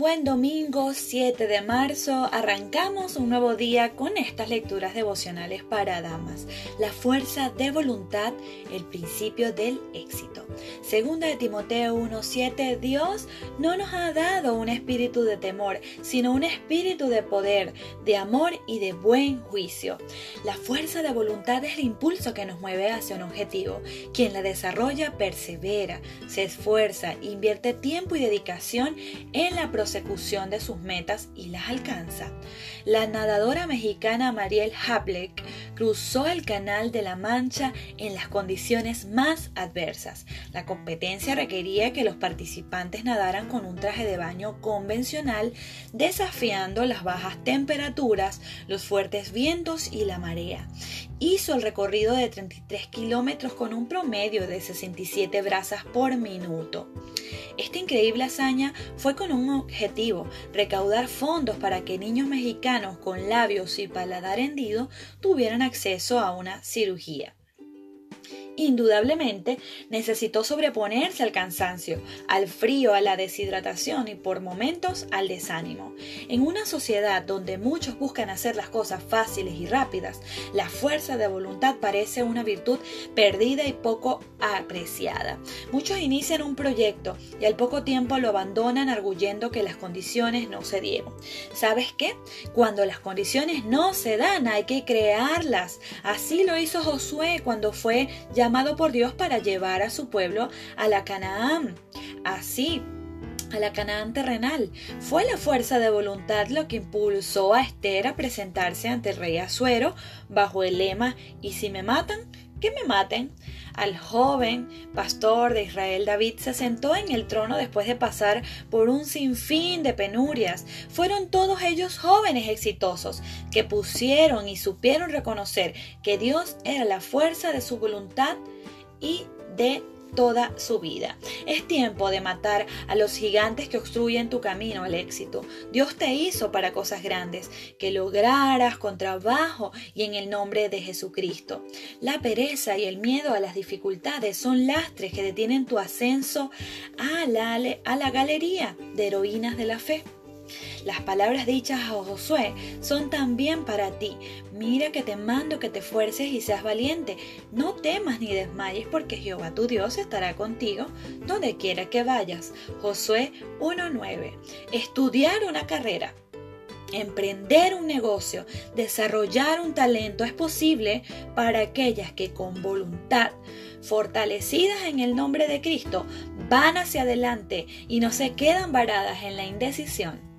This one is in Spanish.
buen domingo 7 de marzo arrancamos un nuevo día con estas lecturas devocionales para damas. La fuerza de voluntad, el principio del éxito. Segunda de Timoteo 1:7, Dios no nos ha dado un espíritu de temor, sino un espíritu de poder, de amor y de buen juicio. La fuerza de voluntad es el impulso que nos mueve hacia un objetivo. Quien la desarrolla persevera, se esfuerza, invierte tiempo y dedicación en la prosecución de sus metas y las alcanza. La nadadora mexicana Mariel Hablek cruzó el Canal de la Mancha en las condiciones más adversas. La competencia requería que los participantes nadaran con un traje de baño convencional, desafiando las bajas temperaturas, los fuertes vientos y la marea. Hizo el recorrido de 33 kilómetros con un promedio de 67 brazas por minuto. Esta increíble hazaña fue con un objetivo, recaudar fondos para que niños mexicanos con labios y paladar hendido tuvieran acceso a una cirugía. Indudablemente necesitó sobreponerse al cansancio, al frío, a la deshidratación y por momentos al desánimo. En una sociedad donde muchos buscan hacer las cosas fáciles y rápidas, la fuerza de voluntad parece una virtud perdida y poco apreciada. Muchos inician un proyecto y al poco tiempo lo abandonan arguyendo que las condiciones no se dieron. ¿Sabes qué? Cuando las condiciones no se dan hay que crearlas. Así lo hizo Josué cuando fue llamado llamado por Dios para llevar a su pueblo a la Canaán. Así, a la Canaán terrenal. Fue la fuerza de voluntad lo que impulsó a Esther a presentarse ante el rey Azuero bajo el lema ¿Y si me matan? que me maten. Al joven pastor de Israel David se sentó en el trono después de pasar por un sinfín de penurias. Fueron todos ellos jóvenes exitosos que pusieron y supieron reconocer que Dios era la fuerza de su voluntad y de toda su vida. Es tiempo de matar a los gigantes que obstruyen tu camino al éxito. Dios te hizo para cosas grandes, que lograras con trabajo y en el nombre de Jesucristo. La pereza y el miedo a las dificultades son lastres que detienen tu ascenso a la, a la galería de heroínas de la fe. Las palabras dichas a Josué son también para ti. Mira que te mando que te fuerces y seas valiente. No temas ni desmayes porque Jehová tu Dios estará contigo donde quiera que vayas. Josué 1.9. Estudiar una carrera. Emprender un negocio, desarrollar un talento es posible para aquellas que con voluntad, fortalecidas en el nombre de Cristo, van hacia adelante y no se quedan varadas en la indecisión.